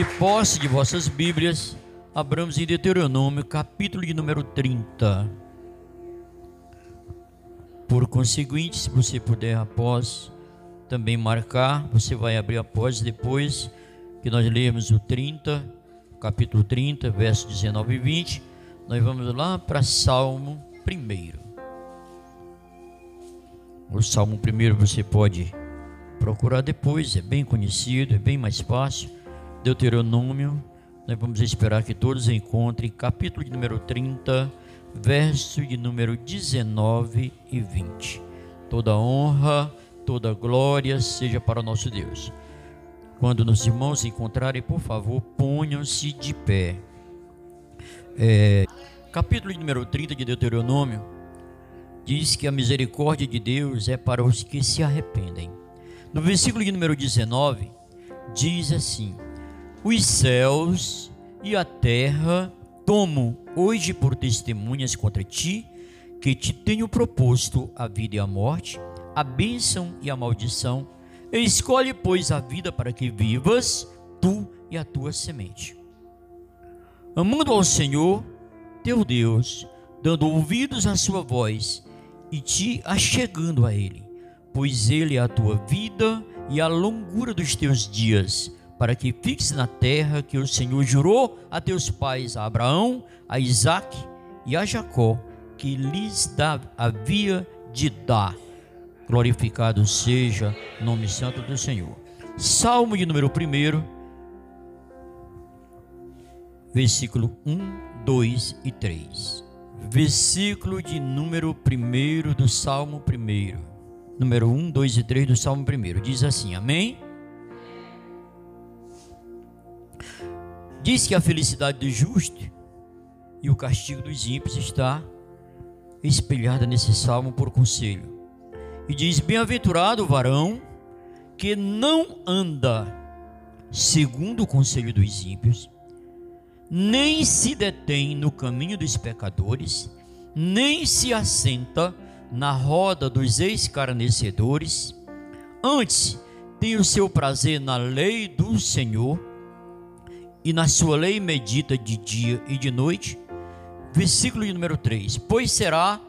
De posse de vossas Bíblias, abramos em Deuteronômio, capítulo de número 30. Por conseguinte, se você puder após também marcar, você vai abrir após depois que nós lermos o 30, capítulo 30, verso 19 e 20, nós vamos lá para Salmo 1. O Salmo 1 você pode procurar depois, é bem conhecido, é bem mais fácil. Deuteronômio, nós vamos esperar que todos encontrem capítulo de número 30, verso de número 19 e 20. Toda honra, toda glória seja para o nosso Deus. Quando nos irmãos encontrarem, por favor, ponham-se de pé. É, capítulo de número 30 de Deuteronômio diz que a misericórdia de Deus é para os que se arrependem. No versículo de número 19, diz assim: Os céus e a terra tomo hoje por testemunhas contra ti, que te tenho proposto a vida e a morte, a bênção e a maldição. Escolhe, pois, a vida para que vivas, tu e a tua semente. Amando ao Senhor, teu Deus, dando ouvidos à sua voz e te achegando a Ele, pois Ele é a tua vida e a longura dos teus dias, para que fiques na terra que o Senhor jurou a teus pais, a Abraão, a Isaque e a Jacó, que lhes havia de dar. Glorificado seja o nome santo do Senhor. Salmo de número 1, versículo 1, 2 e 3. Versículo de número 1 do Salmo 1. Número 1, 2 e 3 do Salmo 1. Diz assim: Amém? Diz que a felicidade do justo e o castigo dos ímpios está espelhada nesse salmo por conselho. E diz: Bem-aventurado o varão que não anda segundo o conselho dos ímpios, nem se detém no caminho dos pecadores, nem se assenta na roda dos escarnecedores. Antes, tem o seu prazer na lei do Senhor, e na sua lei medita de dia e de noite. Versículo número 3: Pois será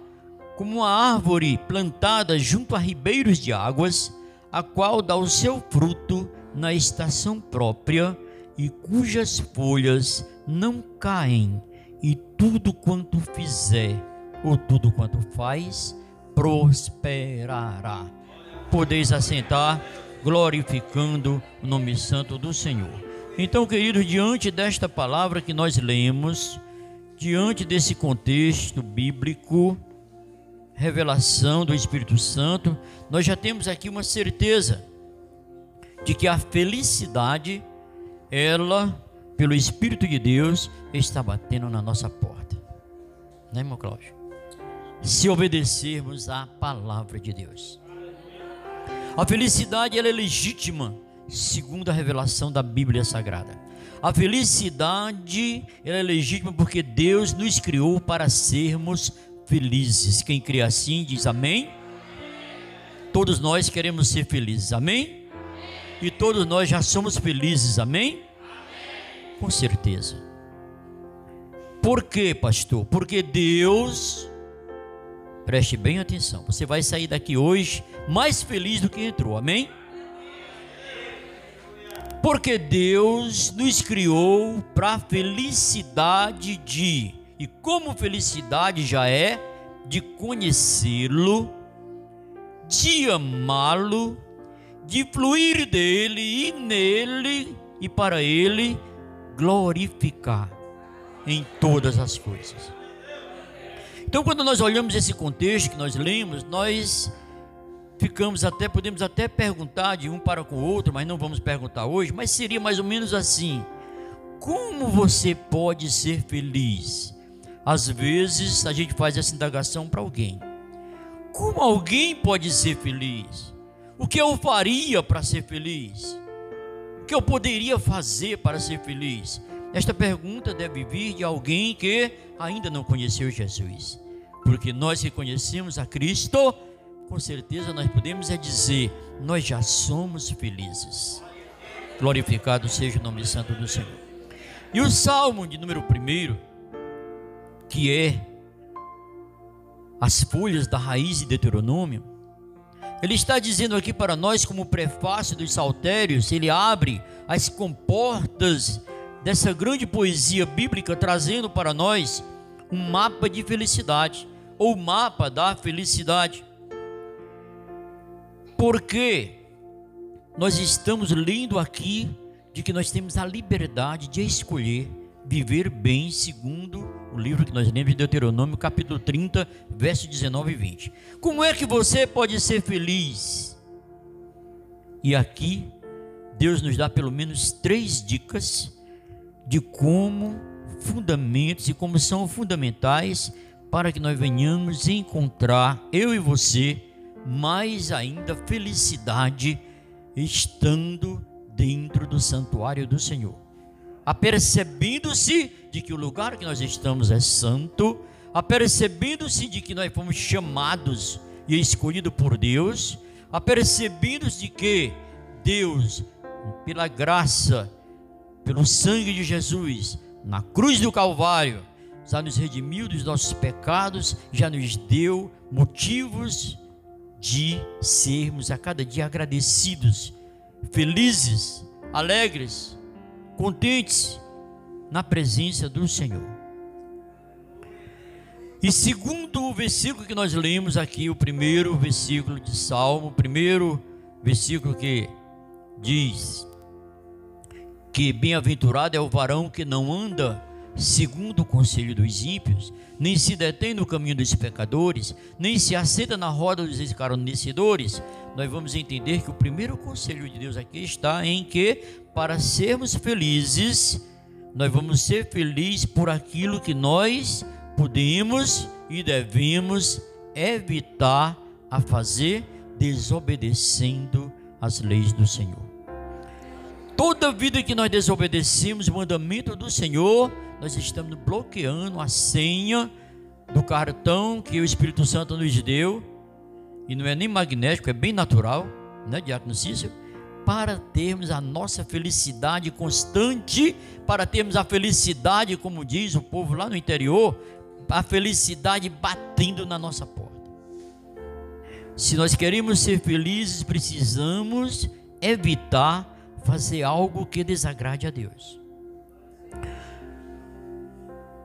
como uma árvore plantada junto a ribeiros de águas, a qual dá o seu fruto na estação própria e cujas folhas não caem, e tudo quanto fizer, ou tudo quanto faz, prosperará. Podeis assentar, glorificando o nome santo do Senhor. Então, queridos, diante desta palavra que nós lemos, diante desse contexto bíblico, revelação do Espírito Santo, nós já temos aqui uma certeza de que a felicidade, ela, pelo Espírito de Deus, está batendo na nossa porta. Né, irmão Cláudio? Se obedecermos à palavra de Deus. A felicidade ela é legítima, segundo a revelação da Bíblia Sagrada. A felicidade é legítima porque Deus nos criou para sermos felizes. Quem crê assim diz amém. Todos nós queremos ser felizes, amém? E todos nós já somos felizes, amém? Com certeza. Por quê, pastor? Porque Deus, preste bem atenção, você vai sair daqui hoje mais feliz do que entrou, amém? Porque Deus nos criou para a felicidade de e como felicidade já é de conhecê-lo, de amá-lo, de fluir dele e nele e para ele glorificar em todas as coisas. Então, quando nós olhamos esse contexto que nós lemos, nós ficamos até, podemos até perguntar de um para com o outro, mas não vamos perguntar hoje, mas seria mais ou menos assim: como você pode ser feliz? Às vezes a gente faz essa indagação para alguém: como alguém pode ser feliz? O que eu faria para ser feliz? O que eu poderia fazer para ser feliz? Esta pergunta deve vir de alguém que ainda não conheceu Jesus. Porque nós que conhecemos a Cristo, com certeza nós podemos é dizer, nós já somos felizes. Glorificado seja o nome santo do Senhor. E o salmo de número 1, que é as folhas da raiz de Deuteronômio, ele está dizendo aqui para nós, como prefácio dos saltérios, ele abre as comportas dessa grande poesia bíblica, trazendo para nós um mapa de felicidade, ou mapa da felicidade. Porque nós estamos lendo aqui de que nós temos a liberdade de escolher viver bem segundo o livro que nós lemos de Deuteronômio, capítulo 30, verso 19 e 20. Como é que você pode ser feliz? E aqui Deus nos dá pelo menos três dicas de como fundamentos e como são fundamentais para que nós venhamos encontrar, eu e você, mais ainda felicidade estando dentro do santuário do Senhor. Apercebendo-se de que o lugar que nós estamos é santo, apercebendo-se de que nós fomos chamados e escolhidos por Deus, apercebendo-se de que Deus, pela graça, pelo sangue de Jesus, na cruz do Calvário, já nos redimiu dos nossos pecados, já nos deu motivos de sermos a cada dia agradecidos, felizes, alegres, contentes na presença do Senhor. E segundo o versículo que nós lemos aqui, o primeiro versículo de Salmo, o primeiro versículo que diz: que bem-aventurado é o varão que não anda segundo o conselho dos ímpios, nem se detém no caminho dos pecadores, nem se assenta na roda dos escarnecedores. Nós vamos entender que o primeiro conselho de Deus aqui está em que para sermos felizes, nós vamos ser felizes por aquilo que nós podemos e devemos evitar a fazer desobedecendo as leis do Senhor. Toda vida que nós desobedecemos o mandamento do Senhor, nós estamos bloqueando a senha do cartão que o Espírito Santo nos deu, e não é nem magnético, é bem natural, né, Diácono Cícero? Para termos a nossa felicidade constante, para termos a felicidade, como diz o povo lá no interior, a felicidade batendo na nossa porta. Se nós queremos ser felizes, precisamos evitar fazer algo que desagrade a Deus.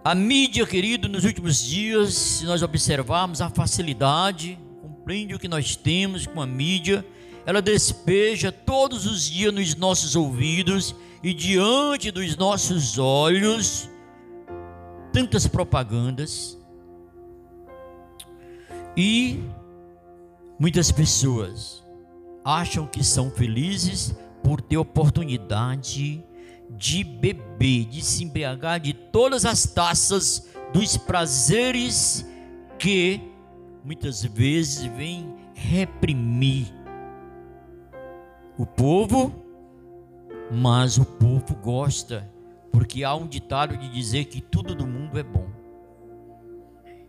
A mídia, querido, nos últimos dias, se nós observarmos a facilidade, compreende o que nós temos com a mídia, ela despeja todos os dias nos nossos ouvidos e diante dos nossos olhos tantas propagandas e muitas pessoas acham que são felizes por ter oportunidade de beber, de se embriagar de todas as taças dos prazeres que muitas vezes vem reprimir o povo, mas o povo gosta, porque há um ditado de dizer que tudo do mundo é bom.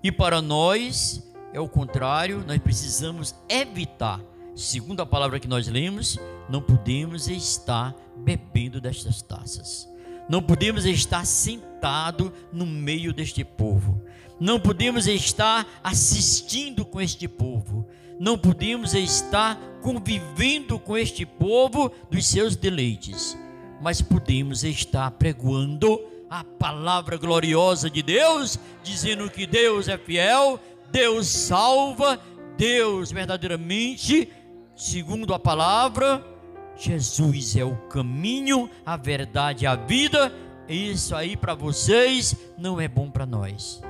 E para nós é o contrário, nós precisamos evitar segundo a palavra que nós lemos, não podemos estar bebendo destas taças. Não podemos estar sentado no meio deste povo. Não podemos estar assistindo com este povo. Não podemos estar convivendo com este povo dos seus deleites. Mas podemos estar pregoando a palavra gloriosa de Deus, dizendo que Deus é fiel, Deus salva, Deus verdadeiramente segundo a palavra, Jesus é o caminho, a verdade e a vida. Isso aí para vocês não é bom para nós.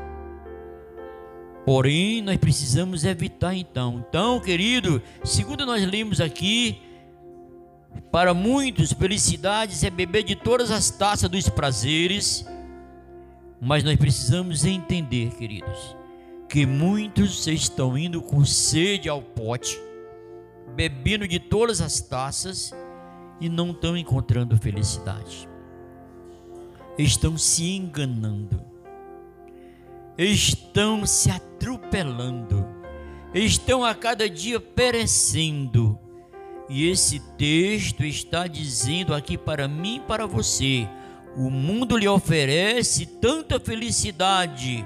Porém, nós precisamos evitar então. Então, querido, segundo nós lemos aqui, para muitos, felicidades é beber de todas as taças dos prazeres, mas nós precisamos entender, queridos, que muitos estão indo com sede ao pote, bebendo de todas as taças e não estão encontrando felicidade. Estão se enganando, estão se atropelando, estão a cada dia perecendo, E esse texto está dizendo aqui para mim e para você: o mundo lhe oferece tanta felicidade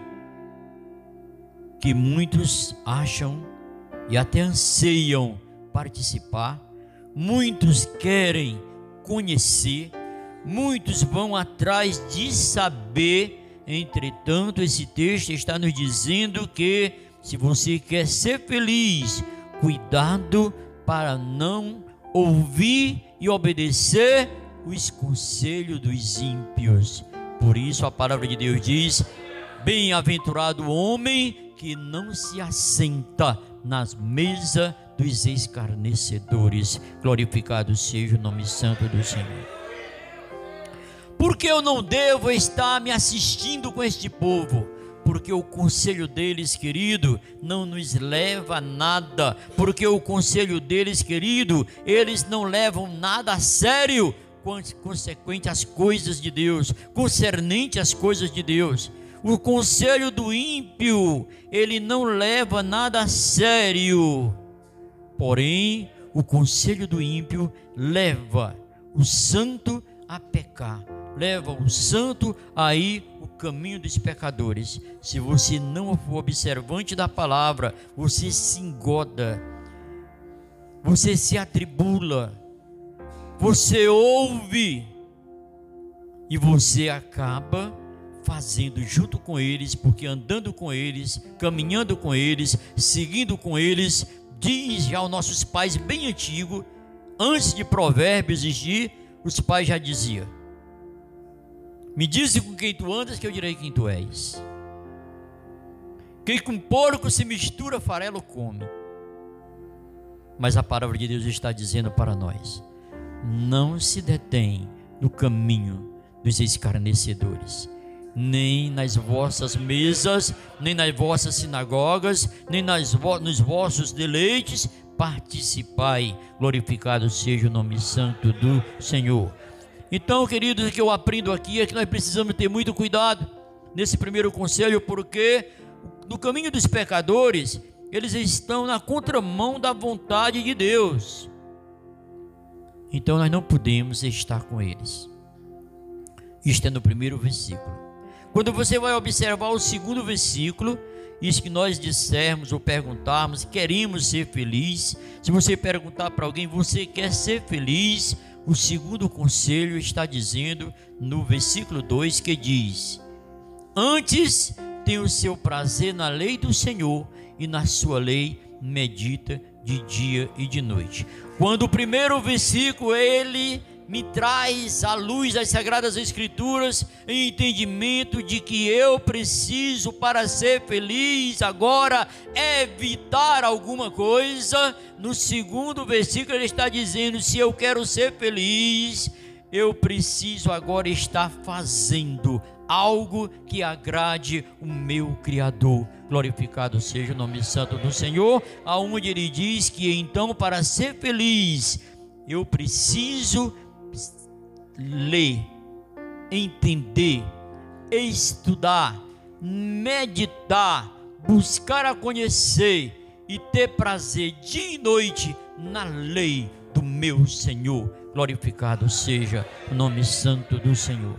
que muitos acham e até anseiam participar, muitos querem conhecer, muitos vão atrás de saber. Entretanto, esse texto está nos dizendo que se você quer ser feliz, cuidado para não ouvir e obedecer os conselhos dos ímpios. Por isso a palavra de Deus diz: Bem-aventurado o homem que não se assenta nas mesas dos escarnecedores. Glorificado seja o nome santo do Senhor. Porque eu não devo estar me assistindo com este povo? porque o conselho deles, querido, não nos leva a nada, porque o conselho deles, querido, eles não levam nada a sério, consequente às coisas de Deus, concernente às coisas de Deus. O conselho do ímpio, ele não leva nada a sério. Porém, o conselho do ímpio leva o santo a pecar, leva o santo a ir caminho dos pecadores. Se você não for observante da palavra, você se engoda, você se atribula, você ouve e você acaba fazendo junto com eles, porque andando com eles, caminhando com eles, seguindo com eles, diz já os nossos pais bem antigos, antes de provérbios existir, os pais já diziam me dize com quem tu andas, que eu direi quem tu és. Quem com porco se mistura, farelo come. Mas a palavra de Deus está dizendo para nós: não se detém no caminho dos escarnecedores, nem nas vossas mesas, nem nas vossas sinagogas, nem nas, nos vossos deleites participai. Glorificado seja o nome santo do Senhor. Então, queridos, o que eu aprendo aqui é que nós precisamos ter muito cuidado nesse primeiro conselho, porque no caminho dos pecadores, eles estão na contramão da vontade de Deus. Então nós não podemos estar com eles. Isto é no primeiro versículo. Quando você vai observar o segundo versículo, isso que nós dissermos ou perguntarmos, queremos ser felizes. Se você perguntar para alguém, você quer ser feliz? O segundo conselho está dizendo no versículo 2 que diz: Antes tem o seu prazer na lei do Senhor e na sua lei medita de dia e de noite. Quando o primeiro versículo ele me traz à luz das sagradas escrituras em entendimento de que eu preciso para ser feliz agora evitar alguma coisa. No segundo versículo ele está dizendo: se eu quero ser feliz, eu preciso agora estar fazendo algo que agrade o meu Criador. Glorificado seja o nome santo do Senhor, aonde ele diz que então para ser feliz eu preciso ler, entender, estudar, meditar, buscar a conhecer e ter prazer dia e noite na lei do meu Senhor. Glorificado seja o nome santo do Senhor.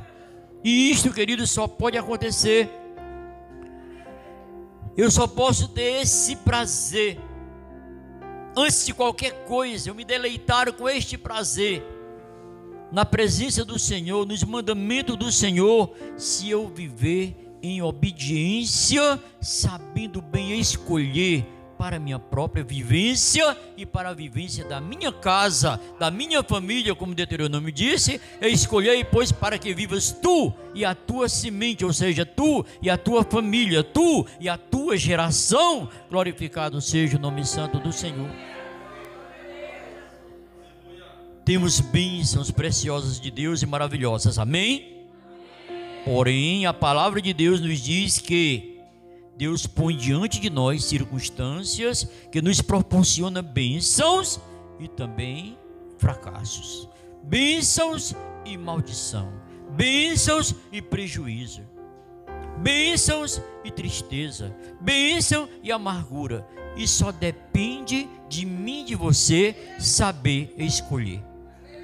E isto, querido, só pode acontecer. Eu só posso ter esse prazer. Antes de qualquer coisa, eu me deleitar com este prazer na presença do Senhor, nos mandamentos do Senhor, se eu viver em obediência, sabendo bem escolher para minha própria vivência e para a vivência da minha casa, da minha família, como Deuteronômio disse, escolhei, pois, para que vivas tu e a tua semente, ou seja, tu e a tua família, tu e a tua geração, glorificado seja o nome santo do Senhor temos bênçãos preciosas de Deus e maravilhosas, amém? Porém, a palavra de Deus nos diz que Deus põe diante de nós circunstâncias que nos proporciona bênçãos e também fracassos, bênçãos e maldição, bênçãos e prejuízo, bênçãos e tristeza, bênção e amargura. e só depende de mim, de você, saber escolher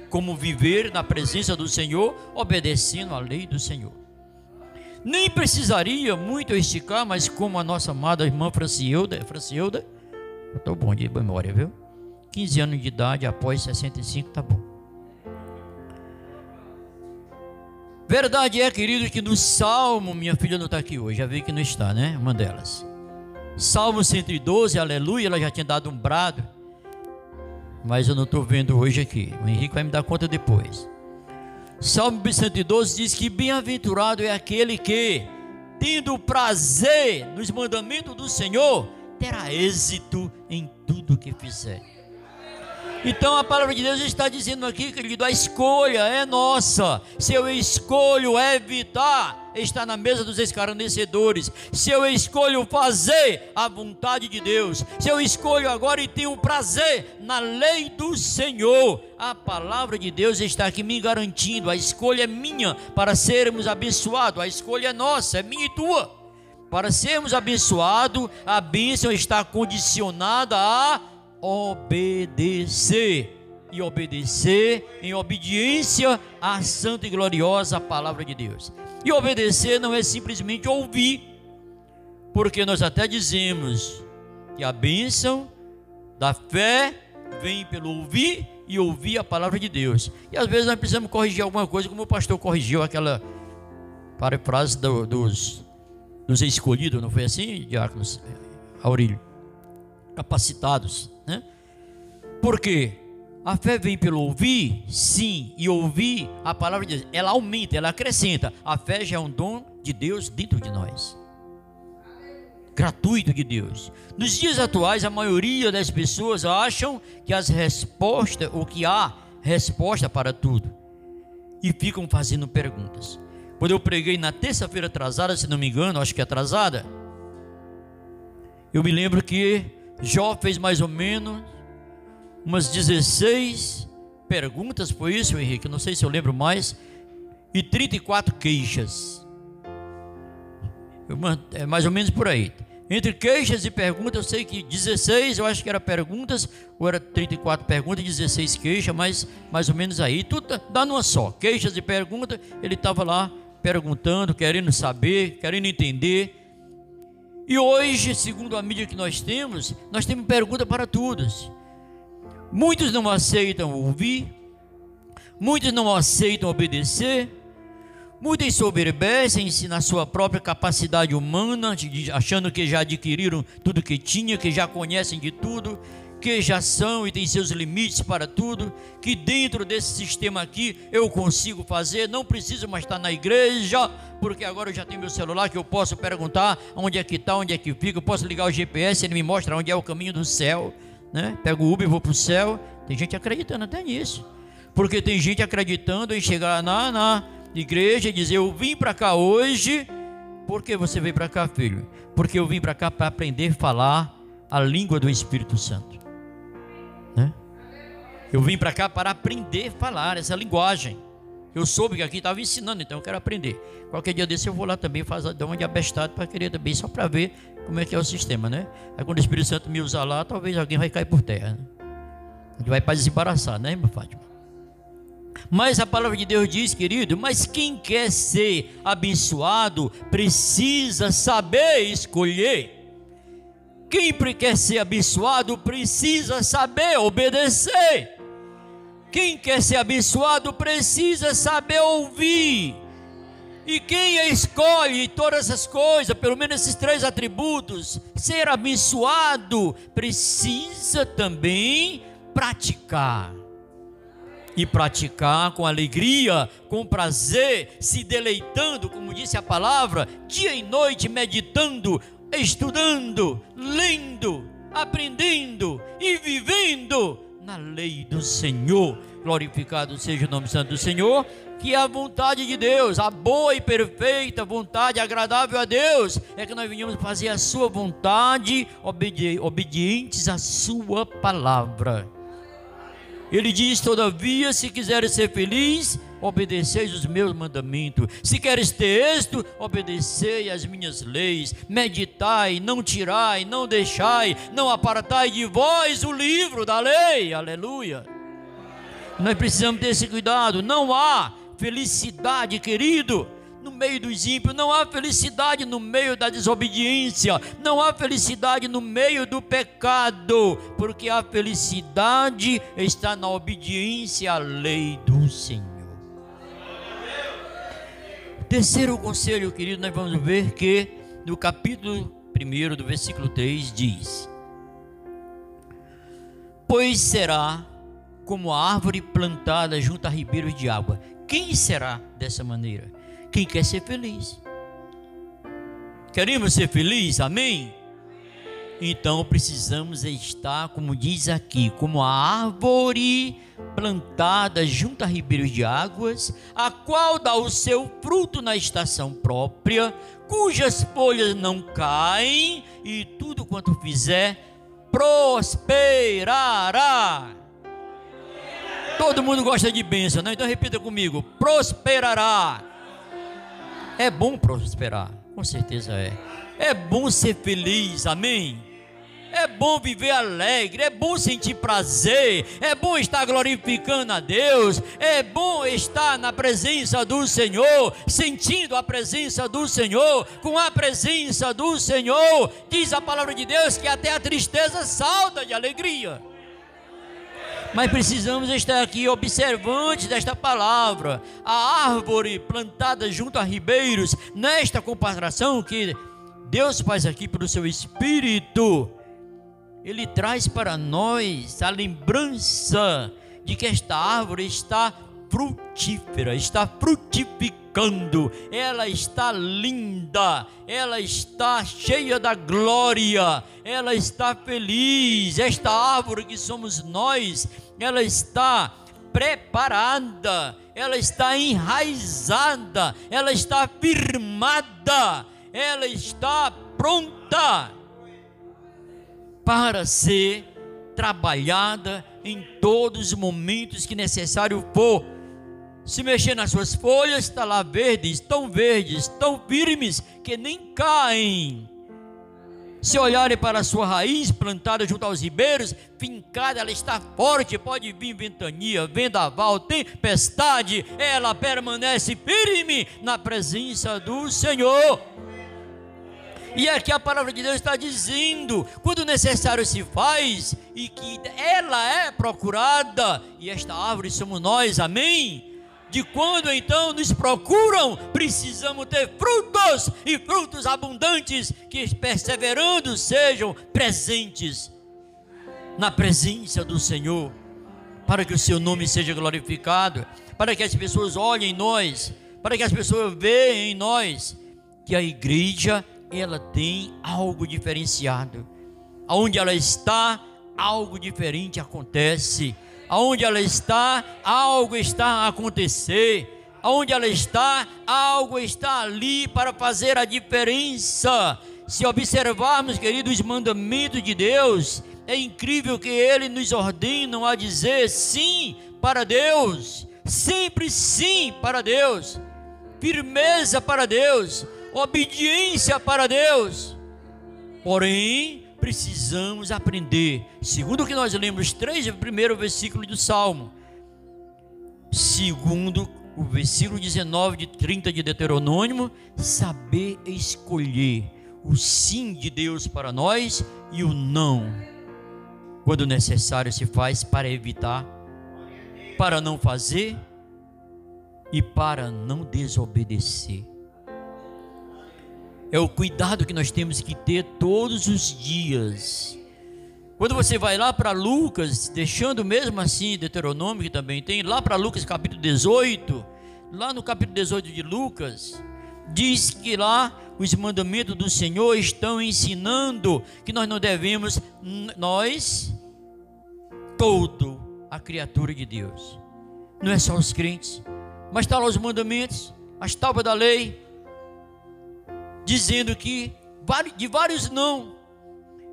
como viver na presença do Senhor, obedecendo à lei do Senhor. Nem precisaria muito esticar, mas como a nossa amada irmã Francielda, Francielda, estou bom de memória, viu? 15 anos de idade, após 65, tá bom. Verdade é, querido, que no Salmo, minha filha não está aqui hoje, já vi que não está, né? Uma delas. Salmo 112, aleluia, ela já tinha dado um brado, mas eu não estou vendo hoje aqui. O Henrique vai me dar conta depois. Salmo 112 diz que bem-aventurado é aquele que, tendo prazer nos mandamentos do Senhor, terá êxito em tudo que fizer. Então a palavra de Deus está dizendo aqui, querido, a escolha é nossa. Se eu escolho evitar estar na mesa dos escarnecedores, se eu escolho fazer a vontade de Deus, se eu escolho agora e tenho prazer na lei do Senhor, a palavra de Deus está aqui me garantindo. A escolha é minha para sermos abençoados, a escolha é nossa, é minha e tua. Para sermos abençoados, a bênção está condicionada a obedecer. E obedecer em obediência à santa e gloriosa palavra de Deus. E obedecer não é simplesmente ouvir, porque nós até dizemos que a bênção da fé vem pelo ouvir e ouvir a palavra de Deus. E às vezes nós precisamos corrigir alguma coisa, como o pastor corrigiu aquela parafrase do, dos, dos escolhidos, não foi assim, Diáconos Aurílio? Capacitados. Né? Porque a fé vem pelo ouvir, sim, e ouvir a palavra de Deus, ela aumenta, ela acrescenta. A fé já é um dom de Deus dentro de nós. Gratuito de Deus. Nos dias atuais, a maioria das pessoas acham que as respostas, ou que há resposta para tudo, e ficam fazendo perguntas. Quando eu preguei na terça-feira atrasada, se não me engano, acho que é atrasada, eu me lembro que Jó fez mais ou menos umas 16 perguntas, foi isso, Henrique? Não sei se eu lembro mais. E 34 queixas. É mais ou menos por aí. Entre queixas e perguntas, eu sei que 16, eu acho que era perguntas, ou era 34 perguntas e 16 queixas, mas mais ou menos aí. Tudo dá numa só. Queixas e perguntas, ele estava lá perguntando, querendo saber, querendo entender. E hoje, segundo a mídia que nós temos, nós temos pergunta para todos. Muitos não aceitam ouvir, muitos não aceitam obedecer, muitos soberbecem-se na sua própria capacidade humana, achando que já adquiriram tudo que tinha, que já conhecem de tudo, que já são e têm seus limites para tudo, que dentro desse sistema aqui eu consigo fazer, não preciso mais estar na igreja, porque agora eu já tenho meu celular que eu posso perguntar onde é que está, onde é que fica, eu posso ligar o GPS, ele me mostra onde é o caminho do céu, né? Pego o Uber e vou para o céu. Tem gente acreditando até nisso, porque tem gente acreditando em chegar na, na igreja e dizer: Eu vim para cá hoje. Por que você veio para cá, filho? Porque eu vim para cá para aprender a falar a língua do Espírito Santo. Né? Eu vim para cá para aprender a falar essa linguagem. Eu soube que aqui estava ensinando, então eu quero aprender. Qualquer dia desse eu vou lá também fazer dar uma de abestado para querer também, só para ver como é que é o sistema, né? Aí quando o Espírito Santo me usar lá, talvez alguém vai cair por terra. Né? A gente vai para desembaraçar, né, irmã Fátima? Mas a palavra de Deus diz, querido, mas quem quer ser abençoado precisa saber escolher. Quem quer ser abençoado precisa saber obedecer. Quem quer ser abençoado precisa saber ouvir. E quem escolhe todas essas coisas, pelo menos esses três atributos, ser abençoado, precisa também praticar. E praticar com alegria, com prazer, se deleitando, como disse a palavra, dia e noite meditando estudando, lendo, aprendendo e vivendo na lei do Senhor. Glorificado seja o nome santo do Senhor, que a vontade de Deus, a boa e perfeita vontade agradável a Deus, é que nós venhamos fazer a sua vontade, obedi obedientes à sua palavra. Ele diz: Todavia, se quiseres ser feliz, obedeceis os meus mandamentos. Se queres ter êxito, obedecei as minhas leis. Meditai, não tirai, não deixai, não apartai de vós o livro da lei. Aleluia. Nós precisamos ter esse cuidado. Não há felicidade, querido no meio dos ímpios, não há felicidade no meio da desobediência, não há felicidade no meio do pecado, porque a felicidade está na obediência à lei do Senhor. Terceiro conselho, querido, nós vamos ver que no capítulo 1 do versículo 3 diz: Pois será como a árvore plantada junto a ribeiros de água. Quem será dessa maneira? quem quer ser feliz. Queremos ser felizes, amém? Então precisamos estar, como diz aqui, como a árvore plantada junto a ribeiros de águas, a qual dá o seu fruto na estação própria, cujas folhas não caem, e tudo quanto fizer prosperará. Todo mundo gosta de bênção, não? Então repita comigo: prosperará. É bom prosperar, com certeza é. É bom ser feliz, amém? É bom viver alegre, é bom sentir prazer, é bom estar glorificando a Deus, é bom estar na presença do Senhor, sentindo a presença do Senhor, com a presença do Senhor. Diz a palavra de Deus que até a tristeza salta de alegria. Mas precisamos estar aqui observantes desta palavra. A árvore plantada junto a ribeiros, nesta comparação que Deus faz aqui pelo seu Espírito, Ele traz para nós a lembrança de que esta árvore está frutífera, está frutificando, ela está linda, ela está cheia da glória, ela está feliz. Esta árvore que somos nós, ela está preparada, ela está enraizada, ela está firmada, ela está pronta para ser trabalhada em todos os momentos que necessário for se mexer nas suas folhas, está lá verdes, tão verdes, tão firmes, que nem caem. Se olharem para a sua raiz plantada junto aos ribeiros, fincada, ela está forte, pode vir ventania, vendaval, tempestade, ela permanece firme na presença do Senhor. E aqui a palavra de Deus está dizendo: quando necessário se faz, e que ela é procurada, e esta árvore somos nós, amém? de quando então nos procuram, precisamos ter frutos e frutos abundantes que perseverando sejam presentes na presença do Senhor, para que o seu nome seja glorificado, para que as pessoas olhem em nós, para que as pessoas vejam em nós que a igreja ela tem algo diferenciado. Aonde ela está, algo diferente acontece aonde ela está, algo está a acontecer. Aonde ela está, algo está ali para fazer a diferença. Se observarmos, queridos, os mandamentos de Deus, é incrível que Ele nos ordena a dizer sim para Deus, sempre sim para Deus, firmeza para Deus, obediência para Deus. Porém, precisamos aprender, segundo o que nós lemos, três primeiro versículo do Salmo, segundo o versículo 19 de 30 de Deuteronômio, saber escolher o sim de Deus para nós e o não, quando necessário se faz para evitar, para não fazer e para não desobedecer é o cuidado que nós temos que ter todos os dias. Quando você vai lá para Lucas, deixando mesmo assim Deuteronômio que também tem, lá para Lucas capítulo 18, lá no capítulo 18 de Lucas, diz que lá os mandamentos do Senhor estão ensinando que nós não devemos, nós, todo a criatura de Deus, não é só os crentes, mas está lá os mandamentos, as tábuas da lei, dizendo que de vários não,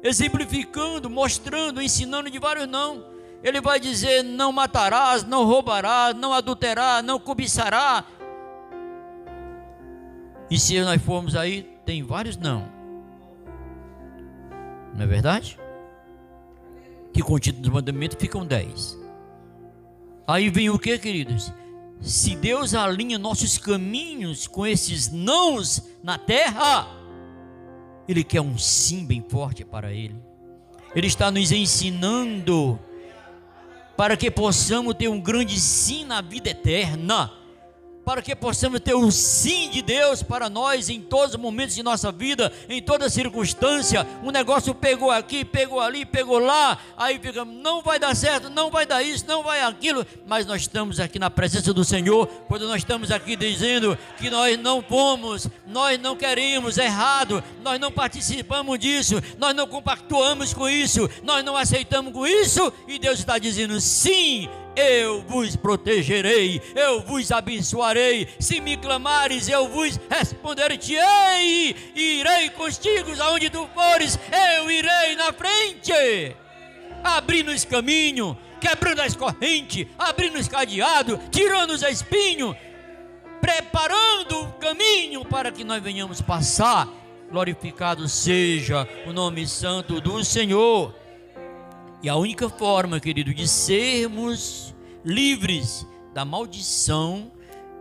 exemplificando, mostrando, ensinando de vários não. ele vai dizer: não matarás, não roubarás, não adulterarás, não cobiçarás. E se nós formos aí, tem vários não. Não é verdade? Que contido dos mandamentos ficam dez. Aí vem o que, queridos? Se Deus alinha nossos caminhos com esses nãos na terra, Ele quer um sim bem forte para Ele. Ele está nos ensinando para que possamos ter um grande sim na vida eterna para que possamos ter o sim de Deus para nós em todos os momentos de nossa vida, em toda circunstância. Um negócio pegou aqui, pegou ali, pegou lá, aí fica, não vai dar certo, não vai dar isso, não vai aquilo, mas nós estamos aqui na presença do Senhor, quando nós estamos aqui dizendo que nós não fomos, nós não queremos, é errado, nós não participamos disso, nós não compactuamos com isso, nós não aceitamos com isso, e Deus está dizendo sim eu vos protegerei, eu vos abençoarei. Se me clamares, eu vos responderei. Irei contigo aonde tu fores, eu irei na frente, abrindo esse caminho, quebrando as correntes, abrindo os cadeados, tirando os espinhos, preparando o caminho para que nós venhamos passar. Glorificado seja o nome santo do Senhor. E a única forma, querido, de sermos livres da maldição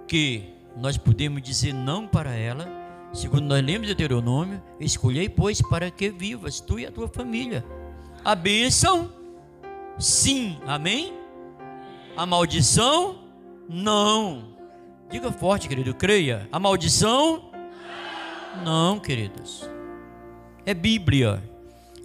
que nós podemos dizer não para ela, segundo nós lemos de Deuteronômio, escolhei, pois, para que vivas, tu e a tua família. A bênção, sim, amém? A maldição, não. Diga forte, querido, creia. A maldição, não, queridos. É Bíblia.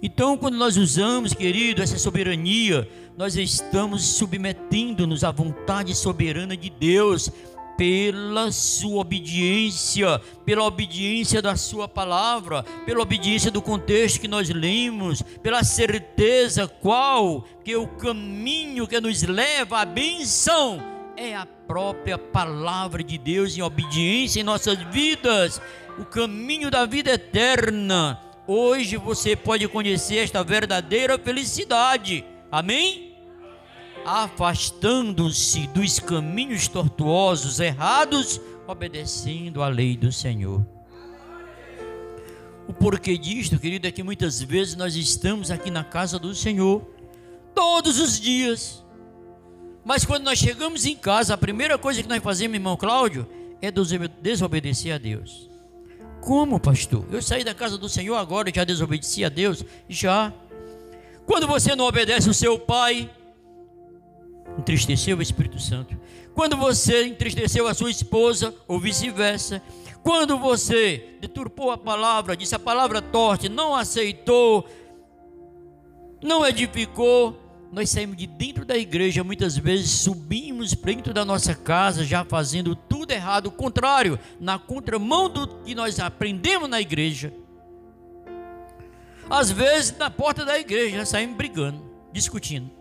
Então, quando nós usamos, querido, essa soberania, nós estamos submetendo-nos à vontade soberana de Deus pela sua obediência, pela obediência da sua palavra, pela obediência do contexto que nós lemos, pela certeza qual que o caminho que nos leva à benção é a própria palavra de Deus em obediência em nossas vidas, o caminho da vida eterna Hoje você pode conhecer esta verdadeira felicidade. Amém? Afastando-se dos caminhos tortuosos, errados, obedecendo à lei do Senhor. O porquê disto, querido, é que muitas vezes nós estamos aqui na casa do Senhor, todos os dias. Mas quando nós chegamos em casa, a primeira coisa que nós fazemos, irmão Cláudio, é desobedecer a Deus. Como, pastor? Eu saí da casa do Senhor agora e já desobedeci a Deus? Já. Quando você não obedece o seu pai, entristeceu o Espírito Santo. Quando você entristeceu a sua esposa, ou vice-versa. Quando você deturpou a palavra, disse a palavra torte, não aceitou, não edificou, nós saímos de dentro da igreja, muitas vezes subimos dentro da nossa casa, já fazendo tudo errado, o contrário, na contramão do que nós aprendemos na igreja. Às vezes, na porta da igreja, saímos brigando, discutindo.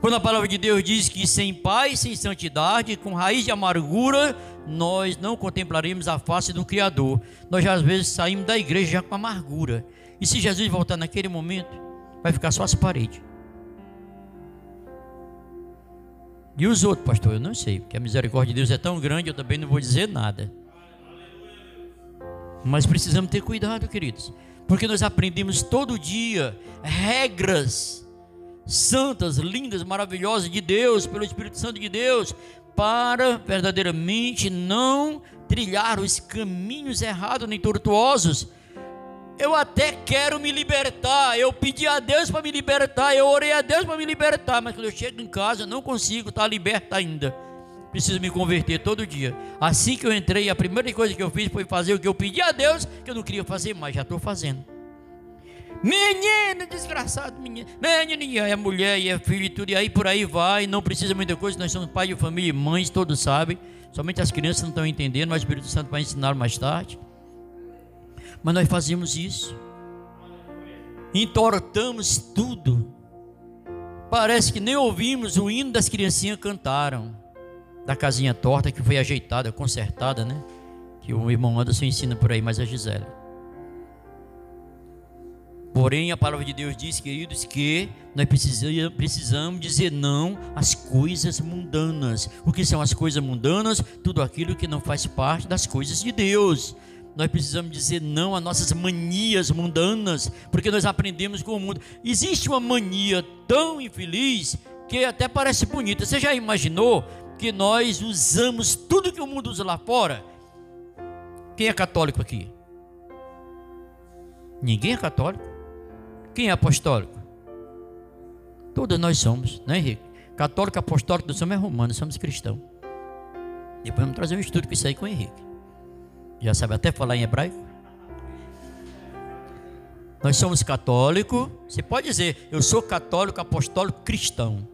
Quando a palavra de Deus diz que sem paz, sem santidade, com raiz de amargura, nós não contemplaremos a face do Criador. Nós já às vezes saímos da igreja já com amargura. E se Jesus voltar naquele momento, vai ficar só as paredes. E os outros, pastor, eu não sei, porque a misericórdia de Deus é tão grande, eu também não vou dizer nada. Mas precisamos ter cuidado, queridos, porque nós aprendemos todo dia regras santas, lindas, maravilhosas de Deus, pelo Espírito Santo de Deus, para verdadeiramente não trilhar os caminhos errados nem tortuosos eu até quero me libertar. Eu pedi a Deus para me libertar. Eu orei a Deus para me libertar. Mas quando eu chego em casa, eu não consigo estar liberta ainda. Preciso me converter todo dia. Assim que eu entrei, a primeira coisa que eu fiz foi fazer o que eu pedi a Deus, que eu não queria fazer, mas já estou fazendo. Menina, desgraçado, menina. Menina, é mulher, e é filho e tudo, e aí por aí vai. Não precisa muita coisa. Nós somos pai de família e mães, todos sabem. Somente as crianças não estão entendendo, mas o Espírito Santo vai ensinar mais tarde. Mas nós fazemos isso. Entortamos tudo. Parece que nem ouvimos o hino das criancinhas cantaram. Da casinha torta que foi ajeitada, consertada, né? Que o irmão Anderson ensina por aí, mas a Gisele. Porém, a palavra de Deus diz, queridos, que nós precisamos, dizer não às coisas mundanas. O que são as coisas mundanas? Tudo aquilo que não faz parte das coisas de Deus. Nós precisamos dizer não às nossas manias mundanas, porque nós aprendemos com o mundo. Existe uma mania tão infeliz que até parece bonita. Você já imaginou que nós usamos tudo que o mundo usa lá fora? Quem é católico aqui? Ninguém é católico. Quem é apostólico? Todos nós somos, né, Henrique? Católico, apostólico, nós somos é romano, somos cristãos. Depois vamos trazer um estudo com isso aí com o Henrique. Já sabe até falar em hebraico? Nós somos católico. Você pode dizer, eu sou católico, apostólico, cristão.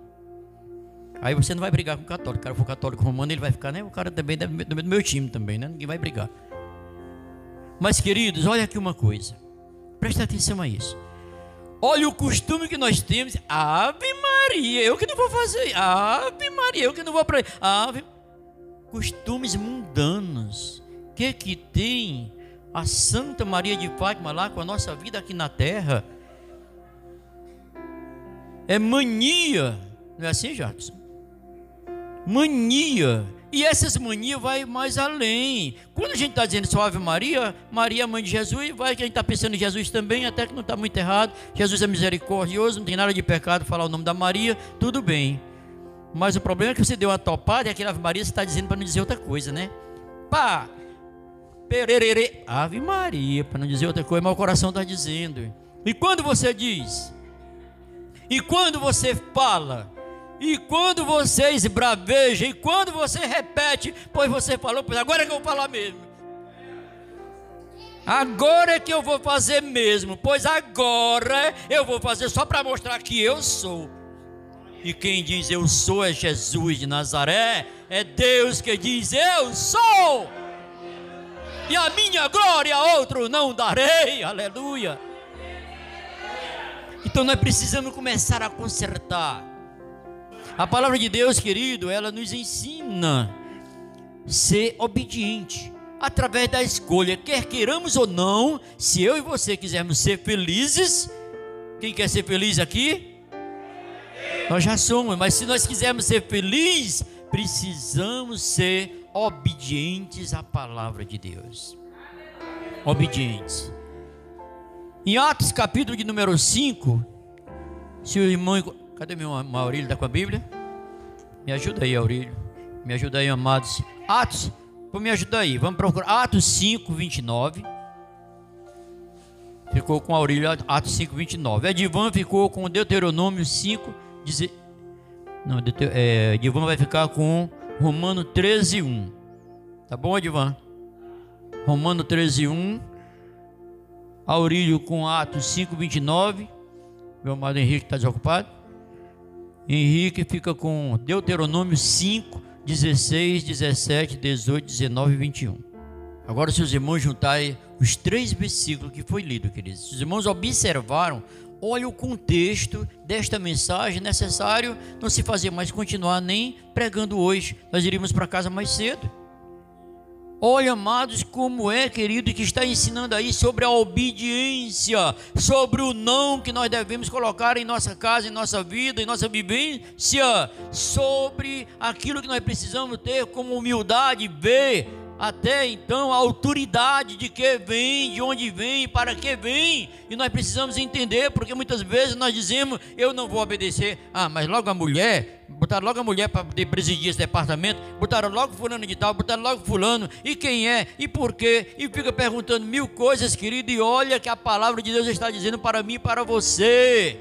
Aí você não vai brigar com o católico. O cara for católico romano, ele vai ficar, né? O cara também é do meu time também, né? Ninguém vai brigar. Mas, queridos, olha aqui uma coisa. Presta atenção a isso. Olha o costume que nós temos. Ave Maria, eu que não vou fazer. Ave Maria, eu que não vou para Ave. Costumes mundanos. O que que tem a Santa Maria de Fátima lá com a nossa vida aqui na terra? É mania. Não é assim, Jackson? Mania e essas manias vai mais além. Quando a gente está dizendo só Ave Maria, Maria, mãe de Jesus, vai que a gente está pensando em Jesus também, até que não está muito errado. Jesus é misericordioso, não tem nada de pecado falar o nome da Maria, tudo bem. Mas o problema é que você deu uma topada e aquela Ave Maria você está dizendo para não dizer outra coisa, né? Pá! Pererere, Ave Maria, para não dizer outra coisa, mas o coração está dizendo. E quando você diz? E quando você fala? E quando você esbraveja, e quando você repete, pois você falou, pois agora é que eu vou falar mesmo. Agora é que eu vou fazer mesmo, pois agora eu vou fazer só para mostrar que eu sou. E quem diz eu sou é Jesus de Nazaré, é Deus que diz eu sou. E a minha glória a outro não darei, aleluia. Então nós precisamos começar a consertar a palavra de Deus, querido, ela nos ensina ser obediente através da escolha, quer queiramos ou não, se eu e você quisermos ser felizes, quem quer ser feliz aqui? Nós já somos, mas se nós quisermos ser felizes, precisamos ser obedientes à palavra de Deus. Obedientes. Em Atos capítulo de número 5, se o irmão Cadê meu Maurílio? Está com a Bíblia? Me ajuda aí, Aurílio. Me ajuda aí, amados. Atos, me ajudar aí. Vamos procurar Atos 5, 29. Ficou com Aurílio, Atos 5, 29. Edivan ficou com Deuteronômio 5, dizer. Não, é, Edivan vai ficar com Romano 13, 1. Tá bom, Edivan? Romano 13, 1. Aurílio com Atos 5, 29. Meu amado Henrique está desocupado. Henrique fica com Deuteronômio 5, 16, 17, 18, 19 e 21. Agora, se os irmãos juntarem os três versículos que foi lido, queridos, se os irmãos observaram, olha o contexto desta mensagem, necessário não se fazer mais continuar nem pregando hoje, nós iríamos para casa mais cedo. Olha, amados, como é, querido, que está ensinando aí sobre a obediência, sobre o não que nós devemos colocar em nossa casa, em nossa vida, em nossa vivência, sobre aquilo que nós precisamos ter como humildade, ver até então a autoridade de que vem, de onde vem, para que vem, e nós precisamos entender, porque muitas vezes nós dizemos, eu não vou obedecer, ah, mas logo a mulher, botaram logo a mulher para presidir esse departamento, botaram logo fulano de tal, botaram logo fulano, e quem é, e por quê, e fica perguntando mil coisas, querido, e olha que a palavra de Deus está dizendo para mim e para você,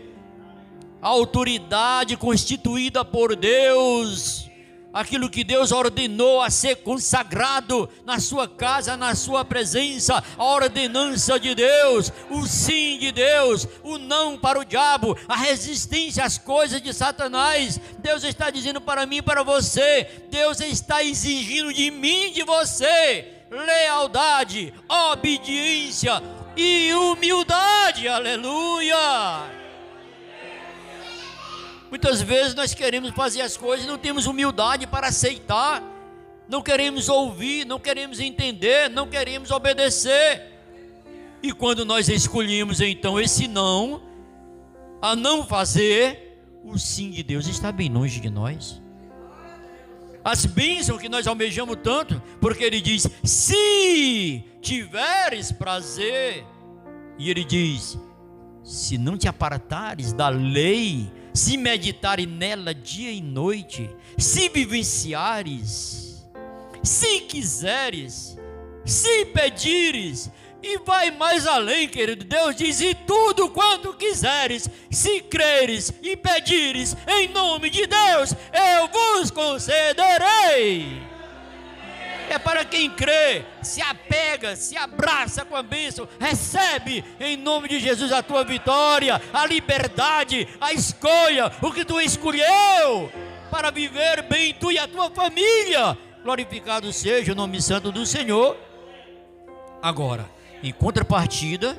a autoridade constituída por Deus, aquilo que Deus ordenou a ser consagrado na sua casa, na sua presença, a ordenança de Deus, o sim de Deus, o não para o diabo, a resistência às coisas de Satanás. Deus está dizendo para mim e para você, Deus está exigindo de mim e de você lealdade, obediência e humildade. Aleluia! Muitas vezes nós queremos fazer as coisas e não temos humildade para aceitar, não queremos ouvir, não queremos entender, não queremos obedecer. E quando nós escolhemos então esse não, a não fazer, o sim de Deus está bem longe de nós. As bênçãos que nós almejamos tanto, porque ele diz: se tiveres prazer, e ele diz: se não te apartares da lei, se meditares nela dia e noite, se vivenciares, se quiseres, se pedires, e vai mais além, querido. Deus diz: e tudo quanto quiseres, se creres e pedires, em nome de Deus, eu vos concederei. É para quem crê, se apega, se abraça com a bênção, recebe em nome de Jesus a tua vitória, a liberdade, a escolha, o que tu escolheu para viver bem tu e a tua família. Glorificado seja o nome santo do Senhor. Agora, em contrapartida,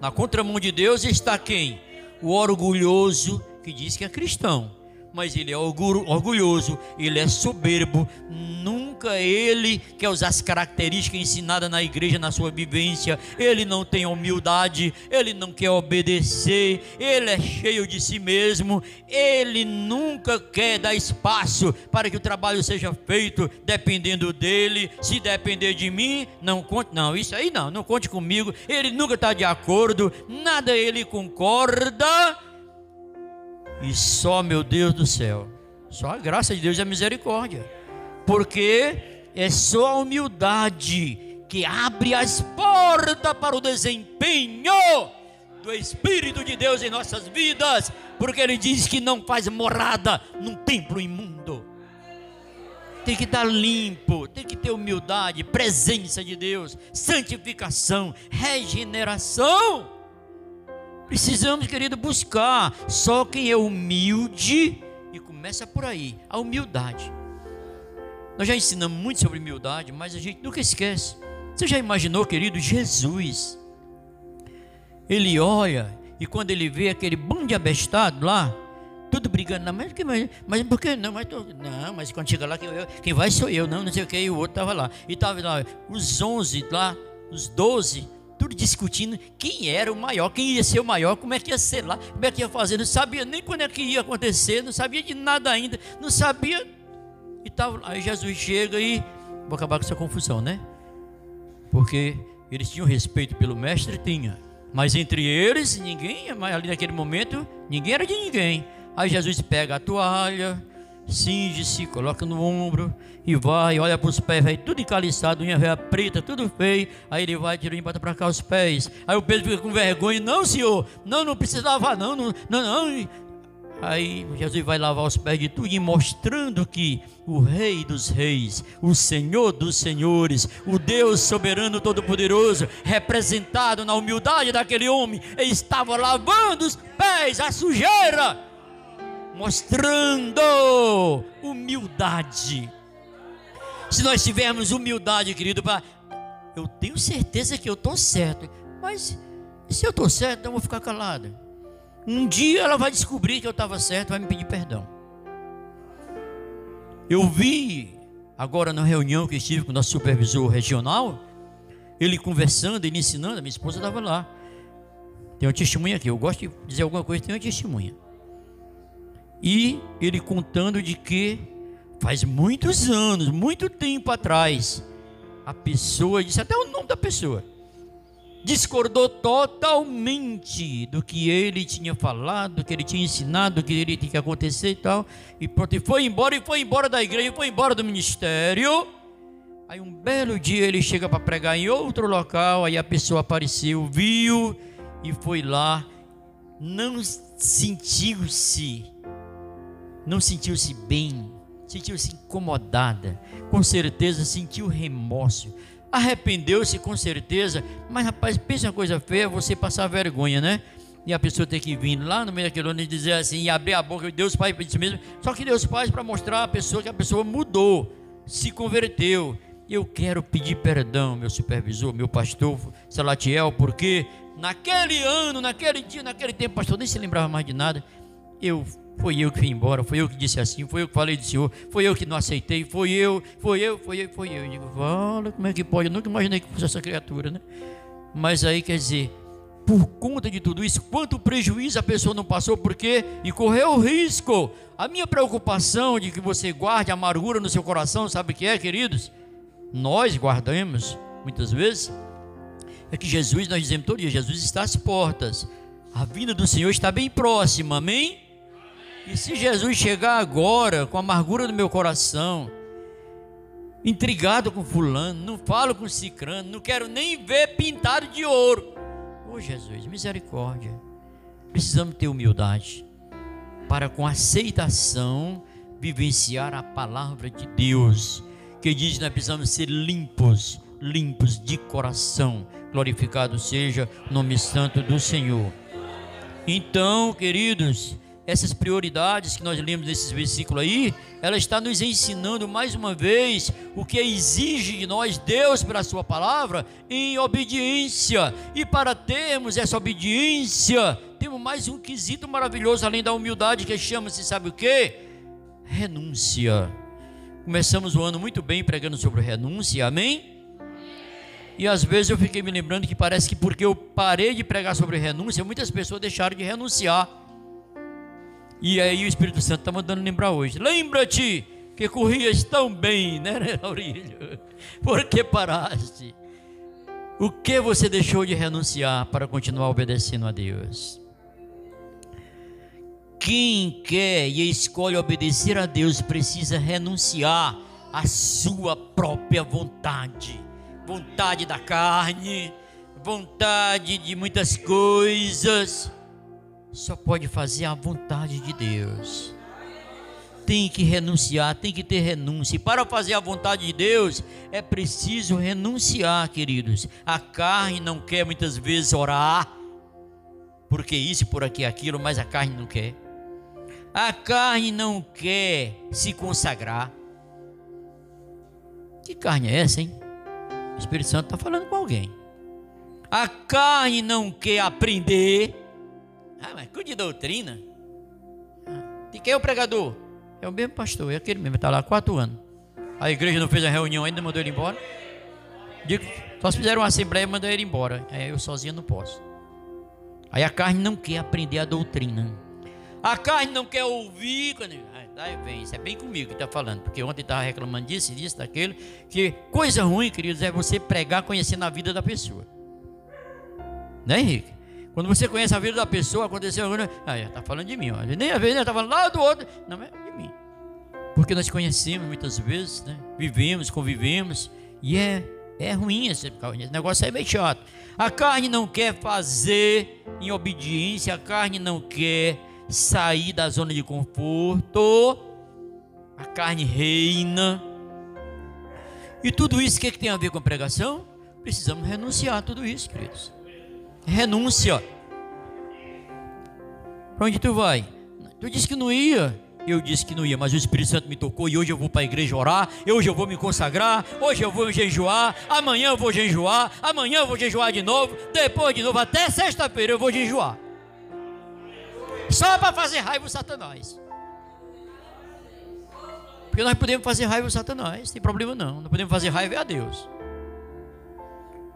na contramão de Deus está quem? O orgulhoso que diz que é cristão, mas ele é orgulhoso, ele é soberbo, nunca ele quer usar as características ensinadas na igreja, na sua vivência, ele não tem humildade, ele não quer obedecer, ele é cheio de si mesmo, ele nunca quer dar espaço para que o trabalho seja feito dependendo dele, se depender de mim, não conte, não, isso aí não, não conte comigo, ele nunca está de acordo, nada ele concorda, e só, meu Deus do céu, só a graça de Deus e a misericórdia. Porque é só a humildade que abre as portas para o desempenho do Espírito de Deus em nossas vidas. Porque Ele diz que não faz morada num templo imundo. Tem que estar limpo, tem que ter humildade, presença de Deus, santificação, regeneração. Precisamos, querido, buscar. Só quem é humilde, e começa por aí, a humildade. Nós já ensinamos muito sobre humildade, mas a gente nunca esquece. Você já imaginou, querido, Jesus? Ele olha e quando ele vê aquele bando de abestado lá, tudo brigando, mas, mas, mas por que não? Mas, não, mas quando chega lá, quem, quem vai sou eu, não, não sei o que, e o outro estava lá. E estava lá, os onze lá, os doze, tudo discutindo quem era o maior, quem ia ser o maior, como é que ia ser lá, como é que ia fazer, não sabia nem quando é que ia acontecer, não sabia de nada ainda, não sabia. E tal, aí Jesus chega e vou acabar com essa confusão, né? Porque eles tinham respeito pelo mestre, tinha. Mas entre eles, ninguém, ali naquele momento, ninguém era de ninguém. Aí Jesus pega a toalha, cinge-se, coloca no ombro e vai, olha para os pés, vai tudo encaliçado, unha velha preta, tudo feio. Aí ele vai, tira e bota para cá os pés. Aí o Pedro fica com vergonha, não, senhor, não, não precisa lavar, não, não, não. não. Aí Jesus vai lavar os pés de tudo, mostrando que o Rei dos Reis, o Senhor dos Senhores, o Deus soberano todo-poderoso, representado na humildade daquele homem, estava lavando os pés, a sujeira mostrando humildade. Se nós tivermos humildade, querido, para eu tenho certeza que eu estou certo, mas se eu estou certo, então eu vou ficar calado. Um dia ela vai descobrir que eu estava certo, vai me pedir perdão. Eu vi agora na reunião que estive com o nosso supervisor regional, ele conversando, ele ensinando, a minha esposa estava lá. Tem uma testemunha aqui, eu gosto de dizer alguma coisa, tem uma testemunha. E ele contando de que faz muitos anos, muito tempo atrás, a pessoa disse até o nome da pessoa. Discordou totalmente do que ele tinha falado, do que ele tinha ensinado, do que ele tinha que acontecer e tal. E pronto, e foi embora, e foi embora da igreja, e foi embora do ministério. Aí um belo dia ele chega para pregar em outro local, aí a pessoa apareceu, viu e foi lá. Não sentiu-se não sentiu-se bem, sentiu-se incomodada, com certeza sentiu remorso, arrependeu-se com certeza, mas rapaz, pensa uma coisa feia, você passar vergonha, né? E a pessoa ter que vir lá no meio daquele ano e dizer assim, e abrir a boca, Deus Pai isso mesmo, só que Deus faz para mostrar a pessoa que a pessoa mudou, se converteu. Eu quero pedir perdão, meu supervisor, meu pastor Salatiel, porque naquele ano, naquele dia, naquele tempo, pastor nem se lembrava mais de nada. Eu foi eu que fui embora, foi eu que disse assim, foi eu que falei do Senhor, foi eu que não aceitei, foi eu, foi eu, foi eu, foi eu. Eu digo, fala, como é que pode? Eu nunca imaginei que fosse essa criatura, né? Mas aí quer dizer, por conta de tudo isso, quanto prejuízo a pessoa não passou, porque e correu o risco. A minha preocupação de que você guarde amargura no seu coração, sabe o que é, queridos? Nós guardamos, muitas vezes, é que Jesus, nós dizemos todo dia, Jesus está às portas. A vinda do Senhor está bem próxima, amém? E se Jesus chegar agora com a amargura do meu coração, intrigado com fulano, não falo com cicrano, não quero nem ver pintado de ouro. Oh Jesus, misericórdia. Precisamos ter humildade para com aceitação vivenciar a palavra de Deus, que diz que nós precisamos ser limpos, limpos de coração. Glorificado seja o nome santo do Senhor. Então, queridos, essas prioridades que nós lemos nesses versículos aí, ela está nos ensinando mais uma vez o que exige de nós Deus para a sua palavra em obediência. E para termos essa obediência, temos mais um quesito maravilhoso além da humildade que chama-se sabe o que? Renúncia. Começamos o ano muito bem pregando sobre renúncia, amém? E às vezes eu fiquei me lembrando que parece que porque eu parei de pregar sobre renúncia, muitas pessoas deixaram de renunciar. E aí o Espírito Santo está mandando lembrar hoje. Lembra-te que corrias tão bem, né, Aurílio? Por que paraste? O que você deixou de renunciar para continuar obedecendo a Deus? Quem quer e escolhe obedecer a Deus precisa renunciar à sua própria vontade, vontade da carne, vontade de muitas coisas só pode fazer a vontade de Deus. Tem que renunciar, tem que ter renúncia. E para fazer a vontade de Deus, é preciso renunciar, queridos. A carne não quer muitas vezes orar, porque isso, por aqui, aquilo, mas a carne não quer. A carne não quer se consagrar. Que carne é essa, hein? O Espírito Santo está falando com alguém. A carne não quer aprender. Ah, mas cuide de doutrina. Ah, de quem é o pregador? É o mesmo pastor, é aquele mesmo, está lá há quatro anos. A igreja não fez a reunião ainda, mandou ele embora. Digo, só se fizeram uma assembleia e mandou ele embora. Aí eu sozinho não posso. Aí a carne não quer aprender a doutrina. A carne não quer ouvir. Quando... Aí vem, isso é bem comigo que está falando. Porque ontem estava reclamando disso, disso, daquilo. Que coisa ruim, queridos, é você pregar conhecendo a vida da pessoa. Né, Henrique? Quando você conhece a vida da pessoa, aconteceu alguma ah, está falando de mim, ó. nem a vez, está falando lá do outro, não é de mim. Porque nós conhecemos muitas vezes, né? vivemos, convivemos, e é, é ruim esse, esse negócio é meio chato. A carne não quer fazer em obediência, a carne não quer sair da zona de conforto, a carne reina. E tudo isso, o que, é que tem a ver com a pregação? Precisamos renunciar a tudo isso, queridos renúncia. Para onde tu vai? Tu disse que não ia. Eu disse que não ia, mas o Espírito Santo me tocou e hoje eu vou para a igreja orar, hoje eu vou me consagrar, hoje eu vou jejuar, amanhã eu vou jejuar, amanhã eu vou jejuar de novo, depois de novo, até sexta-feira eu vou jejuar. Só para fazer raiva o Satanás. Porque nós podemos fazer raiva o Satanás, tem problema não. Não podemos fazer raiva é a Deus.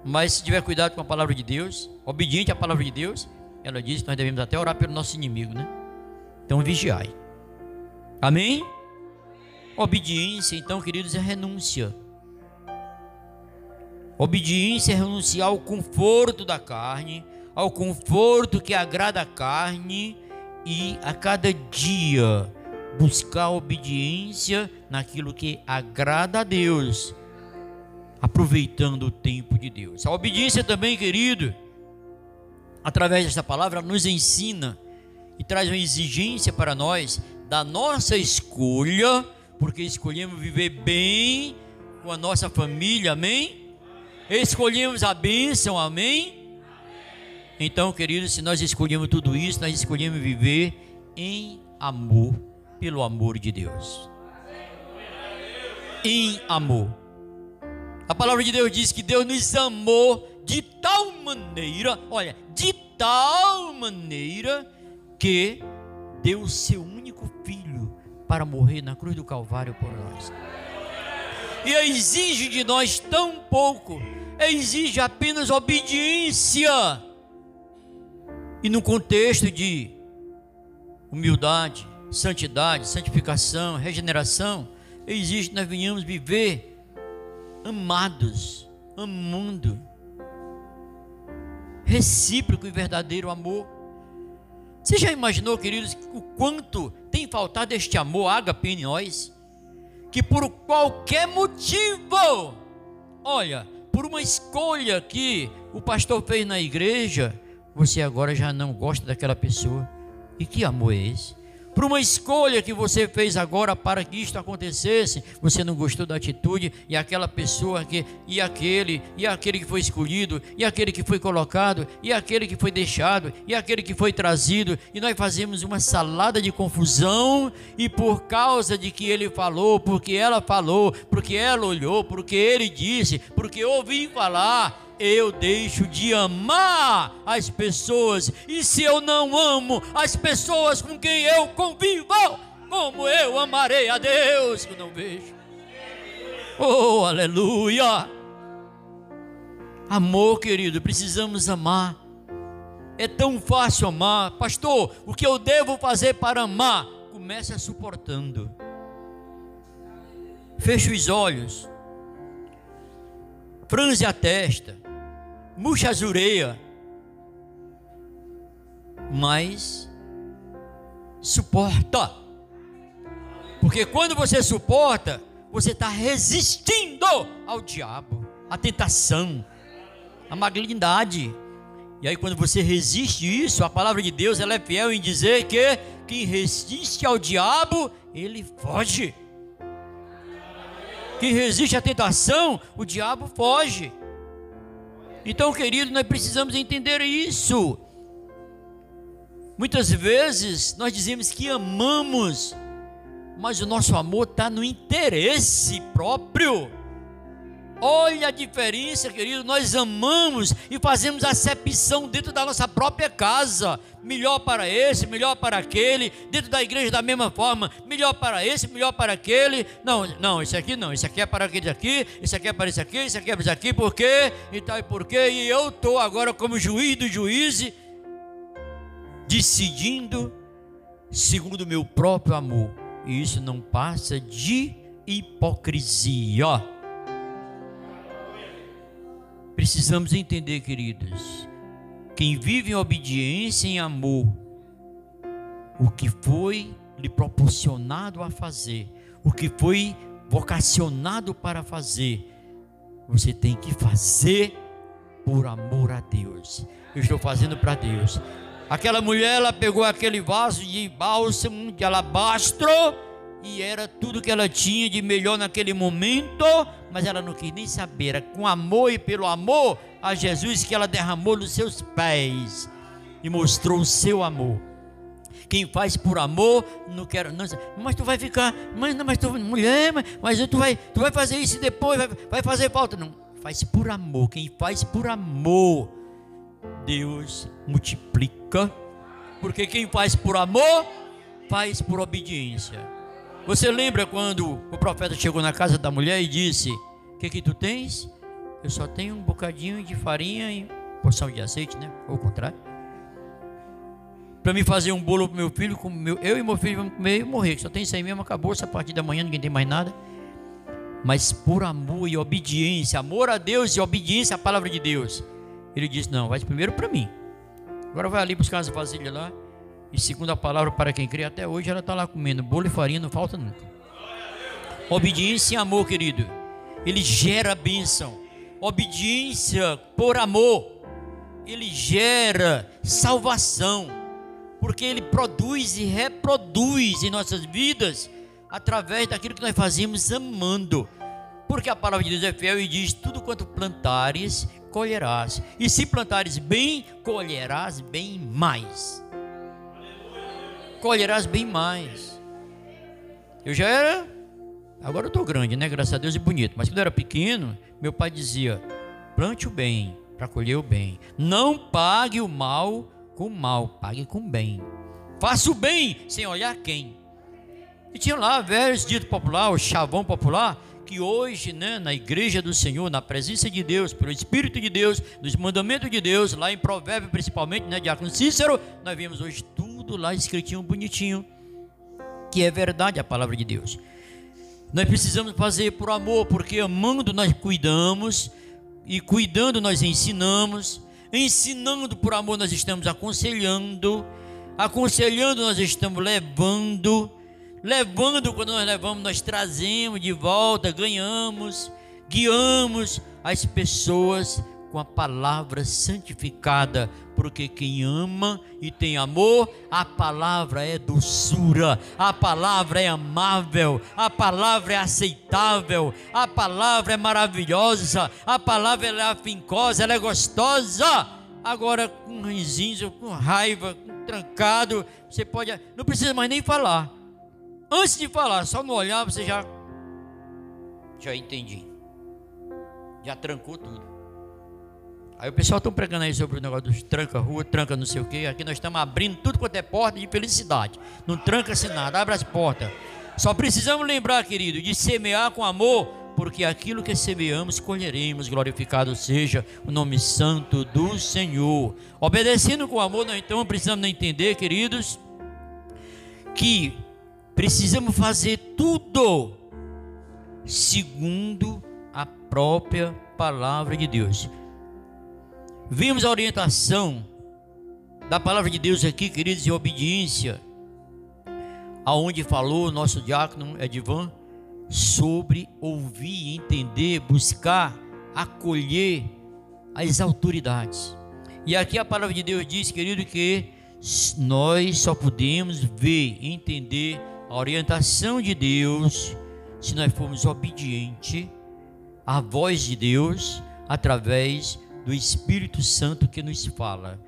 Mas se tiver cuidado com a palavra de Deus, obediente à palavra de Deus, ela diz que nós devemos até orar pelo nosso inimigo, né? Então vigiai. Amém? Obediência, então, queridos, é renúncia. Obediência é renunciar ao conforto da carne, ao conforto que agrada a carne e a cada dia buscar obediência naquilo que agrada a Deus aproveitando o tempo de Deus. A obediência também, querido, através desta palavra, nos ensina e traz uma exigência para nós da nossa escolha, porque escolhemos viver bem com a nossa família, amém? Escolhemos a bênção, amém? Então, queridos, se nós escolhemos tudo isso, nós escolhemos viver em amor, pelo amor de Deus. Em amor. A palavra de Deus diz que Deus nos amou de tal maneira, olha, de tal maneira que deu o seu único filho para morrer na cruz do Calvário por nós. E exige de nós tão pouco, exige apenas obediência. E no contexto de humildade, santidade, santificação, regeneração, exige que nós venhamos viver amados, amando, recíproco e verdadeiro amor. Você já imaginou, queridos, o quanto tem faltado este amor ágape em nós? Que por qualquer motivo, olha, por uma escolha que o pastor fez na igreja, você agora já não gosta daquela pessoa. E que amor é esse? Por uma escolha que você fez agora para que isto acontecesse, você não gostou da atitude e aquela pessoa que e aquele e aquele que foi escolhido e aquele que foi colocado e aquele que foi deixado e aquele que foi trazido e nós fazemos uma salada de confusão e por causa de que ele falou, porque ela falou, porque ela olhou, porque ele disse, porque ouvi falar, eu deixo de amar as pessoas. E se eu não amo as pessoas com quem eu convivo, como eu amarei a Deus que não vejo? Oh, aleluia! Amor, querido, precisamos amar. É tão fácil amar. Pastor, o que eu devo fazer para amar? Comece suportando. Feche os olhos. Franze a testa murcha as ureias, mas suporta. Porque quando você suporta, você está resistindo ao diabo, à tentação, à malignidade. E aí quando você resiste isso, a palavra de Deus ela é fiel em dizer que quem resiste ao diabo, ele foge. Quem resiste à tentação, o diabo foge. Então, querido, nós precisamos entender isso. Muitas vezes nós dizemos que amamos, mas o nosso amor está no interesse próprio. Olha a diferença, querido. Nós amamos e fazemos acepção dentro da nossa própria casa. Melhor para esse, melhor para aquele. Dentro da igreja, da mesma forma. Melhor para esse, melhor para aquele. Não, não, esse aqui não. Esse aqui é para aquele aqui. Esse aqui é para esse aqui. Esse aqui é para esse aqui. Por quê? E tal e por quê? E eu estou agora, como juiz do juiz, decidindo segundo o meu próprio amor. E isso não passa de hipocrisia. Precisamos entender, queridos, quem vive em obediência e em amor, o que foi lhe proporcionado a fazer, o que foi vocacionado para fazer, você tem que fazer por amor a Deus. Eu estou fazendo para Deus. Aquela mulher, ela pegou aquele vaso de bálsamo de alabastro e era tudo que ela tinha de melhor naquele momento, mas ela não quis nem saber. Era com amor e pelo amor a Jesus que ela derramou nos seus pés e mostrou o seu amor. Quem faz por amor, não quero, não, mas tu vai ficar, mas, não, mas tu, mulher, mas, mas tu, vai, tu vai fazer isso depois, vai, vai fazer falta. Não, faz por amor. Quem faz por amor, Deus multiplica, porque quem faz por amor, faz por obediência. Você lembra quando o profeta chegou na casa da mulher e disse: O que que tu tens? Eu só tenho um bocadinho de farinha e porção de azeite, né? Ou o contrário. Para me fazer um bolo para meu filho, com meu, eu e meu filho vamos comer e morrer. Só tem isso aí mesmo, acabou. A partir da manhã ninguém tem mais nada. Mas por amor e obediência, amor a Deus e obediência à palavra de Deus, ele disse: Não, vai primeiro para mim. Agora vai ali buscar as vasilhas lá. E segundo a palavra para quem crê, até hoje ela está lá comendo bolo e farinha, não falta nunca. Obediência e amor, querido. Ele gera bênção. Obediência por amor. Ele gera salvação. Porque ele produz e reproduz em nossas vidas através daquilo que nós fazemos amando. Porque a palavra de Deus é fiel e diz: tudo quanto plantares, colherás. E se plantares bem, colherás bem mais colherás bem mais. Eu já era, agora eu estou grande, né? Graças a Deus e bonito. Mas quando eu era pequeno, meu pai dizia: plante o bem para colher o bem. Não pague o mal com o mal, pague com o bem. Faça o bem sem olhar quem. E tinha lá velhos dito popular, o chavão popular, que hoje, né, na igreja do Senhor, na presença de Deus, pelo Espírito de Deus, nos mandamentos de Deus, lá em Provérbio principalmente, né, Diácono Cícero, nós vimos hoje tudo lá escritinho, bonitinho, que é verdade a palavra de Deus. Nós precisamos fazer por amor, porque amando nós cuidamos, e cuidando nós ensinamos, ensinando por amor nós estamos aconselhando, aconselhando nós estamos levando, levando quando nós levamos nós trazemos de volta, ganhamos, guiamos as pessoas com a palavra santificada, porque quem ama e tem amor, a palavra é doçura, a palavra é amável, a palavra é aceitável, a palavra é maravilhosa, a palavra é afincosa, ela é gostosa. Agora, com ranzinho, com raiva, com trancado, você pode, não precisa mais nem falar. Antes de falar, só no olhar você já já entendi. Já trancou tudo. Aí o pessoal está pregando aí sobre o negócio dos tranca rua, tranca não sei o quê. Aqui nós estamos abrindo tudo quanto é porta de felicidade. Não tranca-se nada, abre as portas. Só precisamos lembrar, querido, de semear com amor, porque aquilo que semeamos, colheremos. Glorificado seja o nome santo do Senhor. Obedecendo com amor, nós então precisamos entender, queridos, que precisamos fazer tudo segundo a própria palavra de Deus. Vimos a orientação da palavra de Deus aqui, queridos, em obediência, aonde falou o nosso diácono Edvan sobre ouvir, entender, buscar, acolher as autoridades. E aqui a palavra de Deus diz, querido, que nós só podemos ver, entender a orientação de Deus se nós formos obedientes à voz de Deus através do Espírito Santo que nos fala.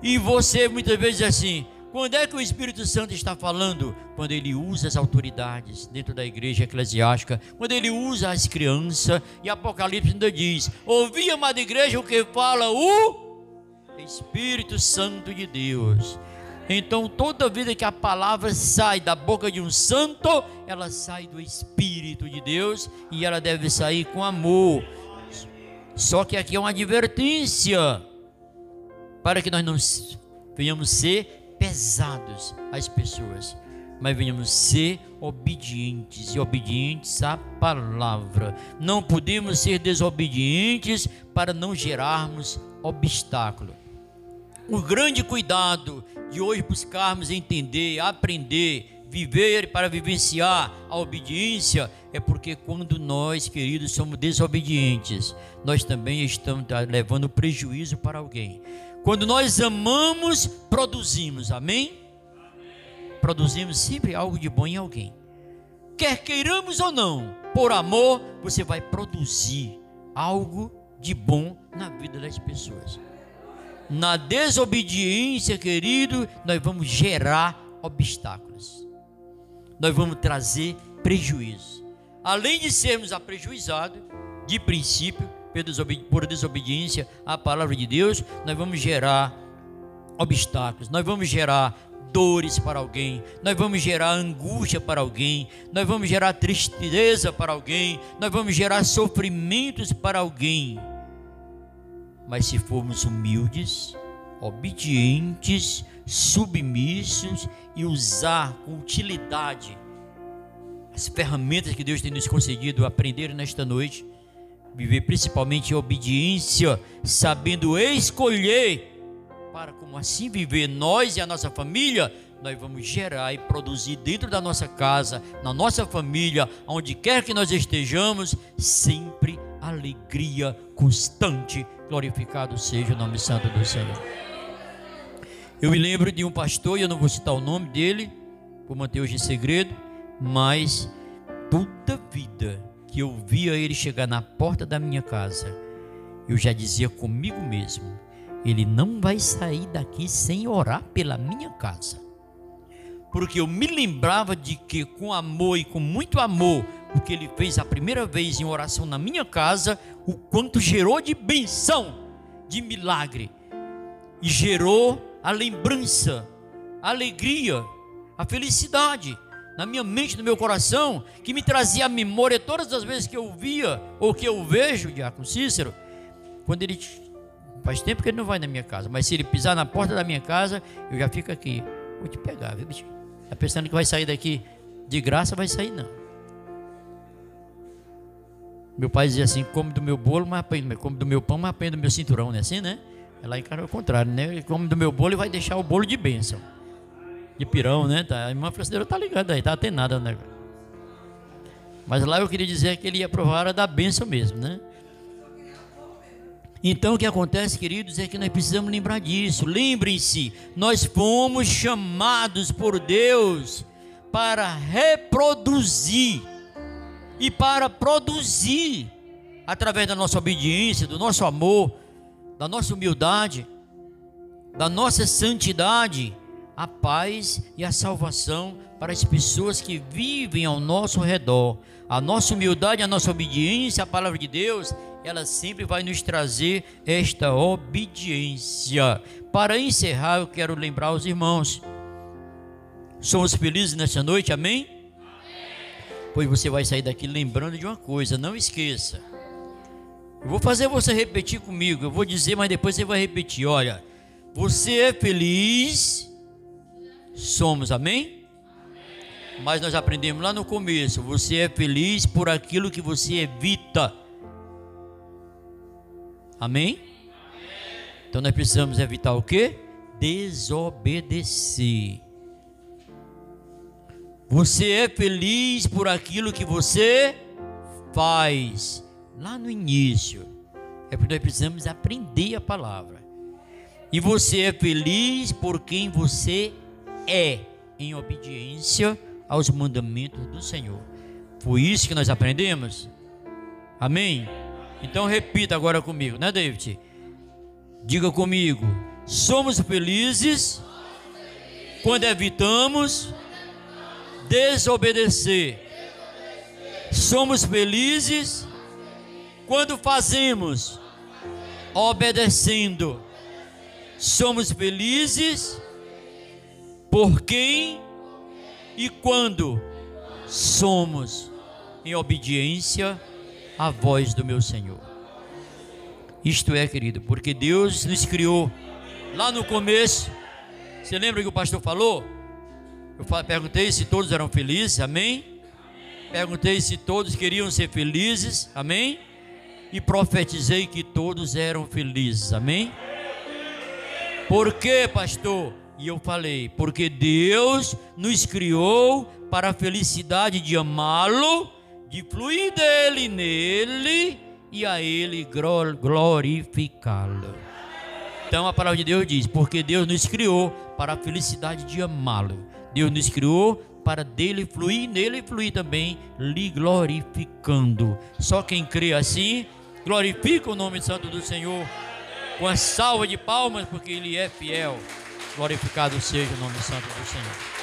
E você muitas vezes diz assim: quando é que o Espírito Santo está falando? Quando ele usa as autoridades dentro da igreja eclesiástica, quando ele usa as crianças, e Apocalipse ainda diz: Ouvi, amada igreja, o que fala o Espírito Santo de Deus. Então, toda vida que a palavra sai da boca de um santo, ela sai do Espírito de Deus e ela deve sair com amor, só que aqui é uma advertência para que nós não venhamos ser pesados às pessoas, mas venhamos ser obedientes e obedientes à palavra. Não podemos ser desobedientes para não gerarmos obstáculo. O grande cuidado de hoje buscarmos entender, aprender, viver para vivenciar a obediência é porque quando nós, queridos, somos desobedientes, nós também estamos levando prejuízo para alguém. Quando nós amamos, produzimos, amém? amém? Produzimos sempre algo de bom em alguém. Quer queiramos ou não, por amor, você vai produzir algo de bom na vida das pessoas. Na desobediência, querido, nós vamos gerar obstáculos nós vamos trazer prejuízo. Além de sermos aprejuizados, de princípio, por desobediência à palavra de Deus, nós vamos gerar obstáculos, nós vamos gerar dores para alguém, nós vamos gerar angústia para alguém, nós vamos gerar tristeza para alguém, nós vamos gerar sofrimentos para alguém. Mas se formos humildes, obedientes, submissos e usar com utilidade as ferramentas que Deus tem nos concedido aprender nesta noite, viver principalmente em obediência, sabendo escolher para como assim viver nós e a nossa família, nós vamos gerar e produzir dentro da nossa casa, na nossa família, onde quer que nós estejamos, sempre alegria constante. Glorificado seja o nome santo do Senhor. Eu me lembro de um pastor, e eu não vou citar o nome dele, vou manter hoje em segredo, mas toda vida que eu via ele chegar na porta da minha casa, eu já dizia comigo mesmo: ele não vai sair daqui sem orar pela minha casa. Porque eu me lembrava de que, com amor e com muito amor, o que ele fez a primeira vez em oração na minha casa, o quanto gerou de benção, de milagre, e gerou a lembrança, a alegria, a felicidade na minha mente, no meu coração, que me trazia a memória todas as vezes que eu via ou que eu vejo Diácono Cícero, quando ele faz tempo que ele não vai na minha casa, mas se ele pisar na porta da minha casa, eu já fico aqui. Vou te pegar, viu, bicho? Tá pensando que vai sair daqui de graça, vai sair não. Meu pai dizia assim: come do meu bolo, mas apanha, come do meu pão, mas apanha do meu cinturão, né? Assim, né? Casa é o contrário, né? Come do meu bolo e vai deixar o bolo de bênção de pirão, né? Tá, a irmã Francisca tá ligada aí, tá atenada, né? Mas lá eu queria dizer que ele ia provar a da bênção mesmo, né? Então o que acontece, queridos, é que nós precisamos lembrar disso. Lembrem-se, nós fomos chamados por Deus para reproduzir e para produzir através da nossa obediência, do nosso amor, da nossa humildade, da nossa santidade, a paz e a salvação para as pessoas que vivem ao nosso redor. A nossa humildade, a nossa obediência à palavra de Deus, ela sempre vai nos trazer esta obediência. Para encerrar, eu quero lembrar os irmãos. Somos felizes nesta noite, amém? amém? Pois você vai sair daqui lembrando de uma coisa, não esqueça. Eu vou fazer você repetir comigo. Eu vou dizer, mas depois você vai repetir. Olha, você é feliz somos, amém? Mas nós aprendemos lá no começo: você é feliz por aquilo que você evita. Amém? amém? Então nós precisamos evitar o que? Desobedecer. Você é feliz por aquilo que você faz. Lá no início, é porque nós precisamos aprender a palavra. E você é feliz por quem você é em obediência aos mandamentos do Senhor. Foi isso que nós aprendemos? Amém? Então repita agora comigo, né, David? Diga comigo: somos felizes quando evitamos desobedecer. Somos felizes quando fazemos obedecendo. Somos felizes por quem e quando somos em obediência à voz do meu Senhor. Isto é, querido, porque Deus nos criou lá no começo. Você lembra que o pastor falou? Eu perguntei se todos eram felizes, amém? Perguntei se todos queriam ser felizes, amém? E profetizei que todos eram felizes, amém? Por quê, pastor? E eu falei, porque Deus nos criou para a felicidade de amá-lo, de fluir dele nele e a ele glorificá-lo. Então a palavra de Deus diz: porque Deus nos criou para a felicidade de amá-lo. Deus nos criou para dele fluir, nele fluir também, lhe glorificando. Só quem crê assim, glorifica o nome santo do Senhor com a salva de palmas, porque ele é fiel. Glorificado seja o nome santo do Senhor.